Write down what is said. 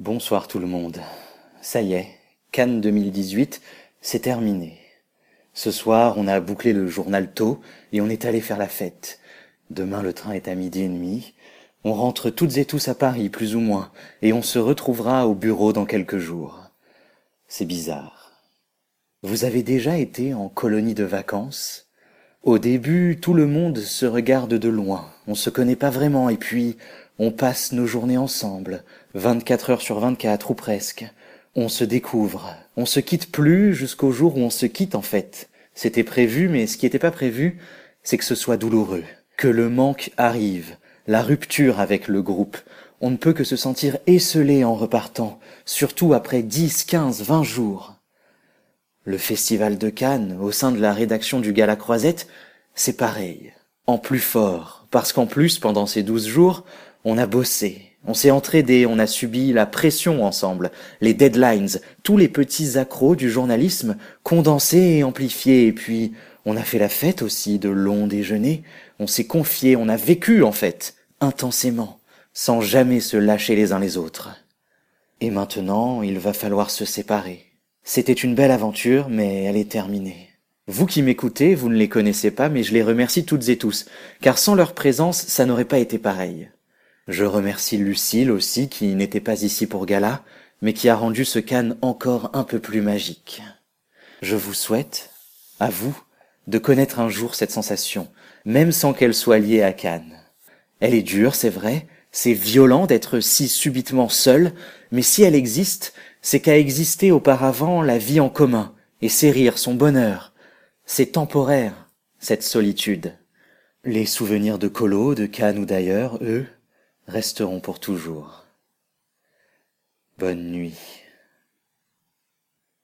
Bonsoir tout le monde. Ça y est, Cannes 2018, c'est terminé. Ce soir, on a bouclé le journal tôt et on est allé faire la fête. Demain, le train est à midi et demi. On rentre toutes et tous à Paris, plus ou moins, et on se retrouvera au bureau dans quelques jours. C'est bizarre. Vous avez déjà été en colonie de vacances? Au début, tout le monde se regarde de loin, on se connaît pas vraiment, et puis on passe nos journées ensemble, 24 heures sur 24 ou presque. On se découvre, on se quitte plus jusqu'au jour où on se quitte en fait. C'était prévu, mais ce qui n'était pas prévu, c'est que ce soit douloureux, que le manque arrive, la rupture avec le groupe. On ne peut que se sentir esselé en repartant, surtout après 10, 15, 20 jours. Le festival de Cannes, au sein de la rédaction du Gala Croisette, c'est pareil. En plus fort, parce qu'en plus, pendant ces douze jours, on a bossé, on s'est entraidé, on a subi la pression ensemble, les deadlines, tous les petits accros du journalisme condensés et amplifiés, et puis on a fait la fête aussi de longs déjeuners, on s'est confié, on a vécu en fait, intensément, sans jamais se lâcher les uns les autres. Et maintenant, il va falloir se séparer. C'était une belle aventure, mais elle est terminée. Vous qui m'écoutez, vous ne les connaissez pas, mais je les remercie toutes et tous, car sans leur présence, ça n'aurait pas été pareil. Je remercie Lucille aussi, qui n'était pas ici pour gala, mais qui a rendu ce Cannes encore un peu plus magique. Je vous souhaite, à vous, de connaître un jour cette sensation, même sans qu'elle soit liée à Cannes. Elle est dure, c'est vrai, c'est violent d'être si subitement seul, mais si elle existe, c'est qu'a existé auparavant la vie en commun, et ses rires, son bonheur. C'est temporaire, cette solitude. Les souvenirs de Colo, de Cannes ou d'ailleurs, eux, resteront pour toujours. Bonne nuit.